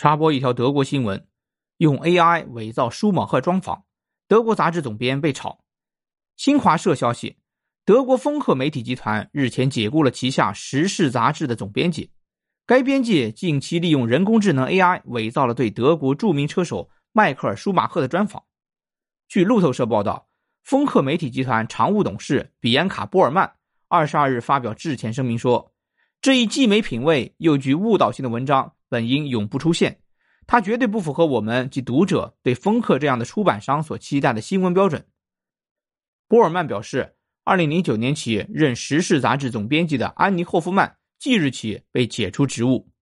插播一条德国新闻：用 AI 伪造舒马赫专访，德国杂志总编被炒。新华社消息，德国丰赫媒体集团日前解雇了旗下《时事》杂志的总编辑。该编辑近期利用人工智能 AI 伪造了对德国著名车手迈克尔·舒马赫的专访。据路透社报道，丰赫媒体集团常务董事比安卡·波尔曼二十二日发表致歉声明说：“这一既没品位又具误导性的文章。”本应永不出现，它绝对不符合我们及读者对丰克这样的出版商所期待的新闻标准。波尔曼表示，二零零九年起任《时事》杂志总编辑的安妮·霍夫曼即日起被解除职务。《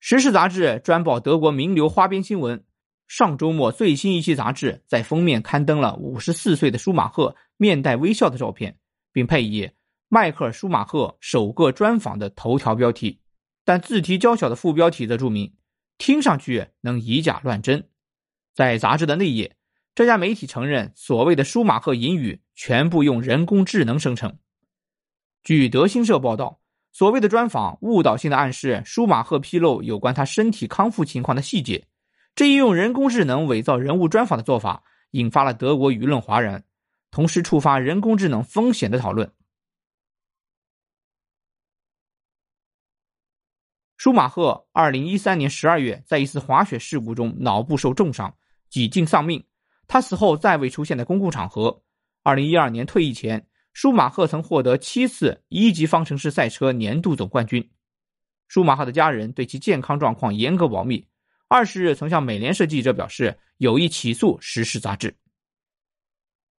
时事》杂志专报德国名流花边新闻，上周末最新一期杂志在封面刊登了五十四岁的舒马赫面带微笑的照片，并配以迈克尔·舒马赫首个专访的头条标题。但字体较小的副标题则注明，听上去能以假乱真。在杂志的内页，这家媒体承认，所谓的舒马赫引语全部用人工智能生成。据德新社报道，所谓的专访误导性的暗示舒马赫披露有关他身体康复情况的细节。这一用人工智能伪造人物专访的做法，引发了德国舆论哗然，同时触发人工智能风险的讨论。舒马赫二零一三年十二月在一次滑雪事故中脑部受重伤，几近丧命。他死后再未出现在公共场合。二零一二年退役前，舒马赫曾获得七次一级方程式赛车年度总冠军。舒马赫的家人对其健康状况严格保密。二十日曾向美联社记者表示有意起诉《时事》杂志。